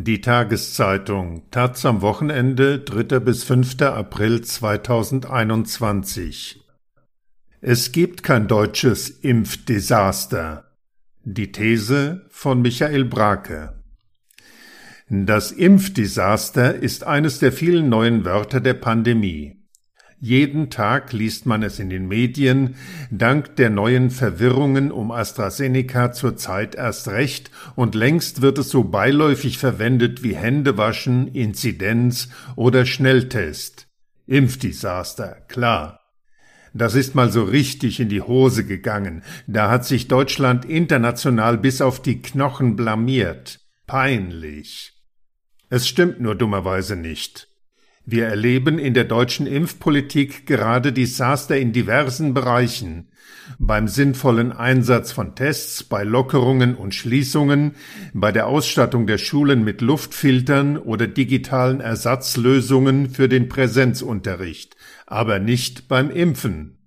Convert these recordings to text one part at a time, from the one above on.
Die Tageszeitung Taz am Wochenende 3. bis 5. April 2021 Es gibt kein deutsches Impfdesaster. Die These von Michael Brake Das Impfdesaster ist eines der vielen neuen Wörter der Pandemie. Jeden Tag liest man es in den Medien, dank der neuen Verwirrungen um AstraZeneca zurzeit erst recht, und längst wird es so beiläufig verwendet wie Händewaschen, Inzidenz oder Schnelltest. Impfdesaster, klar. Das ist mal so richtig in die Hose gegangen. Da hat sich Deutschland international bis auf die Knochen blamiert. Peinlich. Es stimmt nur dummerweise nicht. Wir erleben in der deutschen Impfpolitik gerade Desaster in diversen Bereichen. Beim sinnvollen Einsatz von Tests, bei Lockerungen und Schließungen, bei der Ausstattung der Schulen mit Luftfiltern oder digitalen Ersatzlösungen für den Präsenzunterricht, aber nicht beim Impfen.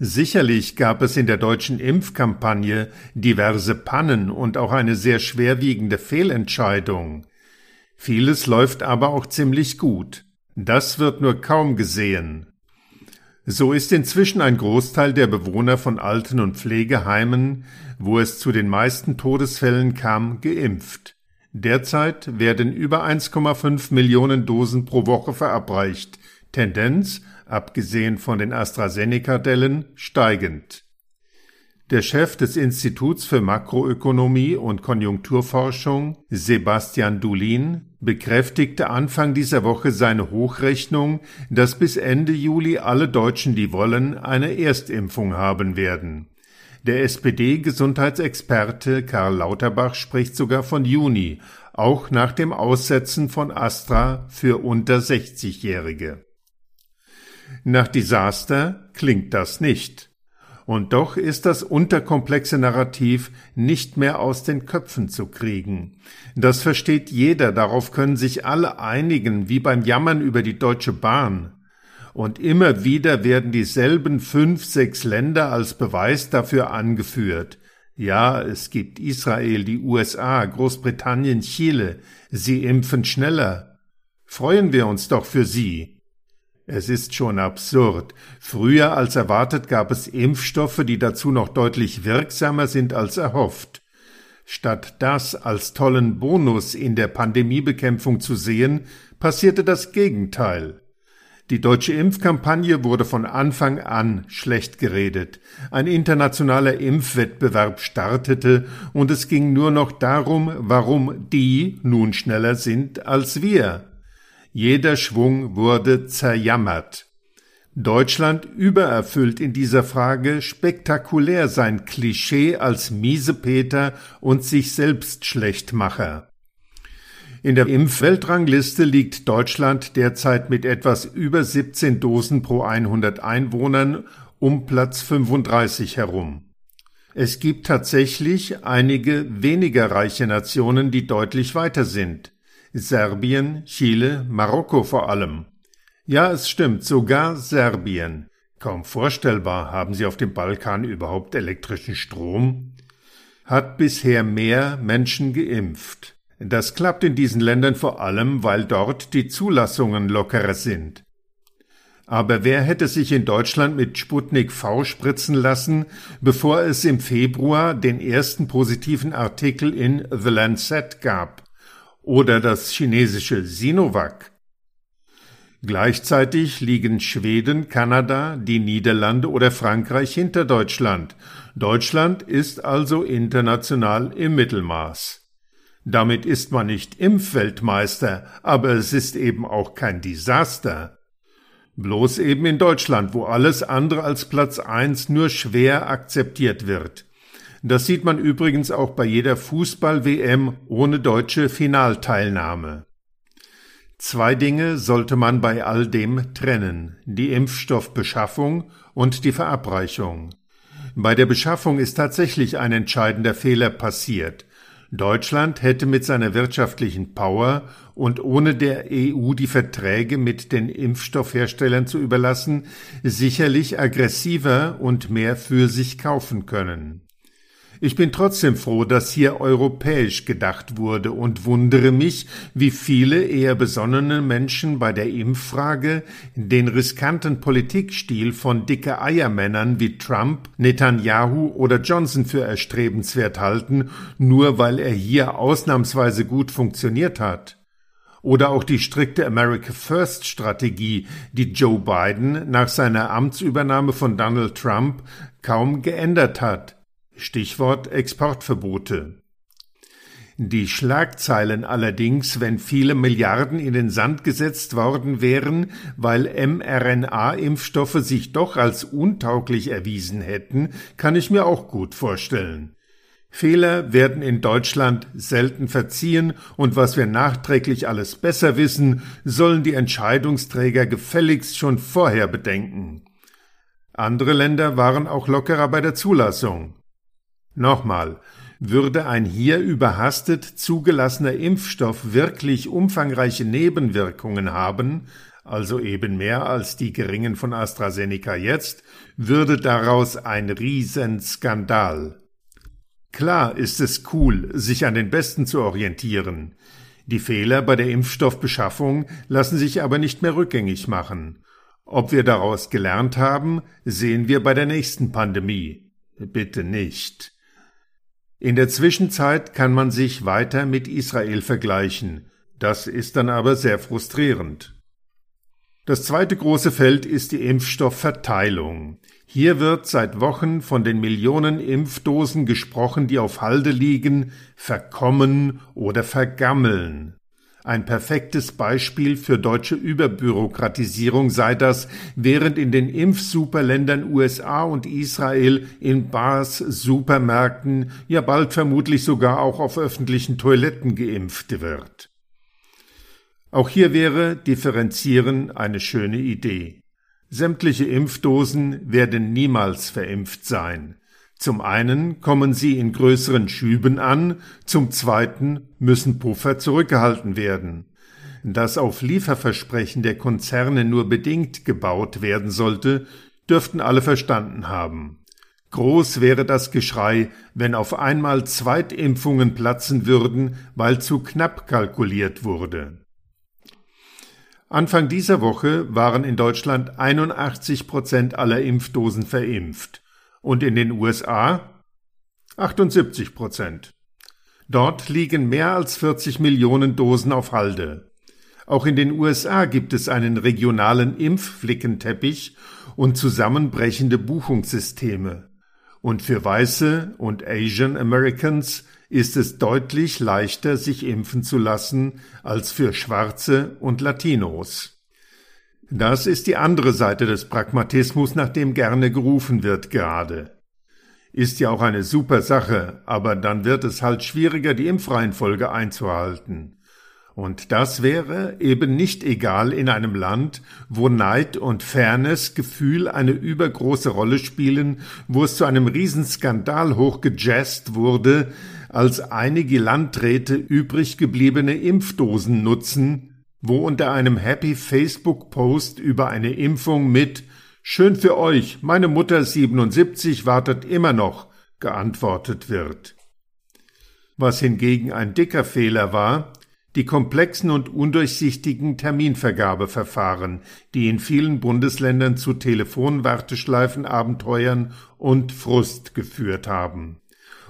Sicherlich gab es in der deutschen Impfkampagne diverse Pannen und auch eine sehr schwerwiegende Fehlentscheidung. Vieles läuft aber auch ziemlich gut. Das wird nur kaum gesehen. So ist inzwischen ein Großteil der Bewohner von Alten- und Pflegeheimen, wo es zu den meisten Todesfällen kam, geimpft. Derzeit werden über 1,5 Millionen Dosen pro Woche verabreicht. Tendenz, abgesehen von den AstraZeneca-Dellen, steigend. Der Chef des Instituts für Makroökonomie und Konjunkturforschung, Sebastian Dulin, bekräftigte Anfang dieser Woche seine Hochrechnung, dass bis Ende Juli alle Deutschen, die wollen, eine Erstimpfung haben werden. Der SPD-Gesundheitsexperte Karl Lauterbach spricht sogar von Juni, auch nach dem Aussetzen von Astra für unter 60-Jährige. Nach Desaster klingt das nicht. Und doch ist das unterkomplexe Narrativ nicht mehr aus den Köpfen zu kriegen. Das versteht jeder, darauf können sich alle einigen, wie beim Jammern über die Deutsche Bahn. Und immer wieder werden dieselben fünf, sechs Länder als Beweis dafür angeführt. Ja, es gibt Israel, die USA, Großbritannien, Chile. Sie impfen schneller. Freuen wir uns doch für sie. Es ist schon absurd. Früher als erwartet gab es Impfstoffe, die dazu noch deutlich wirksamer sind als erhofft. Statt das als tollen Bonus in der Pandemiebekämpfung zu sehen, passierte das Gegenteil. Die deutsche Impfkampagne wurde von Anfang an schlecht geredet. Ein internationaler Impfwettbewerb startete und es ging nur noch darum, warum die nun schneller sind als wir. Jeder Schwung wurde zerjammert. Deutschland übererfüllt in dieser Frage spektakulär sein Klischee als Miesepeter und sich selbst Schlechtmacher. In der Impfweltrangliste liegt Deutschland derzeit mit etwas über 17 Dosen pro 100 Einwohnern um Platz 35 herum. Es gibt tatsächlich einige weniger reiche Nationen, die deutlich weiter sind. Serbien, Chile, Marokko vor allem. Ja, es stimmt, sogar Serbien. Kaum vorstellbar, haben sie auf dem Balkan überhaupt elektrischen Strom? Hat bisher mehr Menschen geimpft. Das klappt in diesen Ländern vor allem, weil dort die Zulassungen lockerer sind. Aber wer hätte sich in Deutschland mit Sputnik V spritzen lassen, bevor es im Februar den ersten positiven Artikel in The Lancet gab? Oder das chinesische Sinovac. Gleichzeitig liegen Schweden, Kanada, die Niederlande oder Frankreich hinter Deutschland. Deutschland ist also international im Mittelmaß. Damit ist man nicht Impfweltmeister, aber es ist eben auch kein Desaster. Bloß eben in Deutschland, wo alles andere als Platz eins nur schwer akzeptiert wird. Das sieht man übrigens auch bei jeder Fußball-WM ohne deutsche Finalteilnahme. Zwei Dinge sollte man bei all dem trennen, die Impfstoffbeschaffung und die Verabreichung. Bei der Beschaffung ist tatsächlich ein entscheidender Fehler passiert. Deutschland hätte mit seiner wirtschaftlichen Power und ohne der EU die Verträge mit den Impfstoffherstellern zu überlassen, sicherlich aggressiver und mehr für sich kaufen können. Ich bin trotzdem froh, dass hier europäisch gedacht wurde und wundere mich, wie viele eher besonnene Menschen bei der Impffrage den riskanten Politikstil von dicke Eiermännern wie Trump, Netanyahu oder Johnson für erstrebenswert halten, nur weil er hier ausnahmsweise gut funktioniert hat. Oder auch die strikte America First Strategie, die Joe Biden nach seiner Amtsübernahme von Donald Trump kaum geändert hat. Stichwort Exportverbote. Die Schlagzeilen allerdings, wenn viele Milliarden in den Sand gesetzt worden wären, weil mRNA-Impfstoffe sich doch als untauglich erwiesen hätten, kann ich mir auch gut vorstellen. Fehler werden in Deutschland selten verziehen, und was wir nachträglich alles besser wissen, sollen die Entscheidungsträger gefälligst schon vorher bedenken. Andere Länder waren auch lockerer bei der Zulassung. Nochmal, würde ein hier überhastet zugelassener Impfstoff wirklich umfangreiche Nebenwirkungen haben, also eben mehr als die geringen von AstraZeneca jetzt, würde daraus ein Riesenskandal. Klar ist es cool, sich an den Besten zu orientieren. Die Fehler bei der Impfstoffbeschaffung lassen sich aber nicht mehr rückgängig machen. Ob wir daraus gelernt haben, sehen wir bei der nächsten Pandemie. Bitte nicht. In der Zwischenzeit kann man sich weiter mit Israel vergleichen. Das ist dann aber sehr frustrierend. Das zweite große Feld ist die Impfstoffverteilung. Hier wird seit Wochen von den Millionen Impfdosen gesprochen, die auf Halde liegen, verkommen oder vergammeln. Ein perfektes Beispiel für deutsche Überbürokratisierung sei das, während in den Impfsuperländern USA und Israel in Bars, Supermärkten, ja bald vermutlich sogar auch auf öffentlichen Toiletten geimpft wird. Auch hier wäre Differenzieren eine schöne Idee. Sämtliche Impfdosen werden niemals verimpft sein. Zum einen kommen sie in größeren Schüben an, zum zweiten müssen Puffer zurückgehalten werden. Dass auf Lieferversprechen der Konzerne nur bedingt gebaut werden sollte, dürften alle verstanden haben. Groß wäre das Geschrei, wenn auf einmal Zweitimpfungen platzen würden, weil zu knapp kalkuliert wurde. Anfang dieser Woche waren in Deutschland 81 Prozent aller Impfdosen verimpft und in den USA 78 Prozent. Dort liegen mehr als 40 Millionen Dosen auf Halde. Auch in den USA gibt es einen regionalen Impfflickenteppich und zusammenbrechende Buchungssysteme. Und für Weiße und Asian Americans ist es deutlich leichter, sich impfen zu lassen, als für Schwarze und Latinos. Das ist die andere Seite des Pragmatismus, nach dem gerne gerufen wird gerade. Ist ja auch eine super Sache, aber dann wird es halt schwieriger, die Impfreihenfolge einzuhalten. Und das wäre eben nicht egal in einem Land, wo Neid und Fairness Gefühl eine übergroße Rolle spielen, wo es zu einem Riesenskandal hochgejazzt wurde, als einige Landräte übrig gebliebene Impfdosen nutzen, wo unter einem Happy Facebook Post über eine Impfung mit Schön für euch, meine Mutter 77 wartet immer noch geantwortet wird. Was hingegen ein dicker Fehler war, die komplexen und undurchsichtigen Terminvergabeverfahren, die in vielen Bundesländern zu Telefonwarteschleifenabenteuern und Frust geführt haben.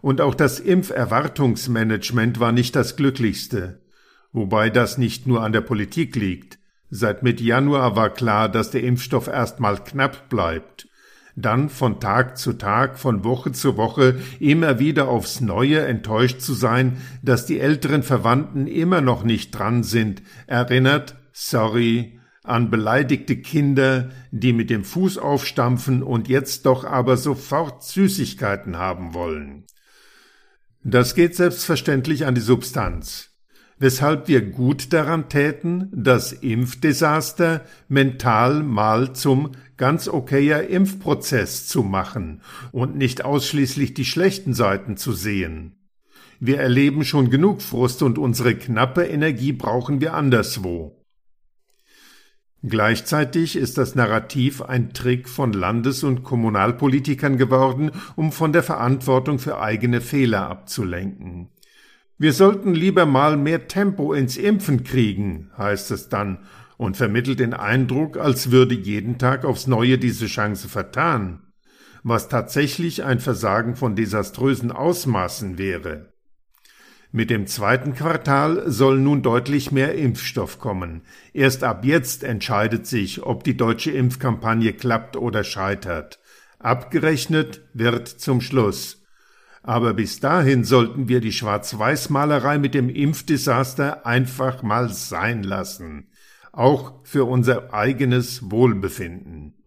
Und auch das Impferwartungsmanagement war nicht das glücklichste wobei das nicht nur an der Politik liegt. Seit Mitte Januar war klar, dass der Impfstoff erstmal knapp bleibt. Dann von Tag zu Tag, von Woche zu Woche immer wieder aufs Neue enttäuscht zu sein, dass die älteren Verwandten immer noch nicht dran sind, erinnert, sorry, an beleidigte Kinder, die mit dem Fuß aufstampfen und jetzt doch aber sofort Süßigkeiten haben wollen. Das geht selbstverständlich an die Substanz weshalb wir gut daran täten, das Impfdesaster mental mal zum ganz okayer Impfprozess zu machen und nicht ausschließlich die schlechten Seiten zu sehen. Wir erleben schon genug Frust und unsere knappe Energie brauchen wir anderswo. Gleichzeitig ist das Narrativ ein Trick von Landes- und Kommunalpolitikern geworden, um von der Verantwortung für eigene Fehler abzulenken. Wir sollten lieber mal mehr Tempo ins Impfen kriegen, heißt es dann, und vermittelt den Eindruck, als würde jeden Tag aufs neue diese Chance vertan, was tatsächlich ein Versagen von desaströsen Ausmaßen wäre. Mit dem zweiten Quartal soll nun deutlich mehr Impfstoff kommen. Erst ab jetzt entscheidet sich, ob die deutsche Impfkampagne klappt oder scheitert. Abgerechnet wird zum Schluss. Aber bis dahin sollten wir die Schwarz-Weiß-Malerei mit dem Impfdesaster einfach mal sein lassen. Auch für unser eigenes Wohlbefinden.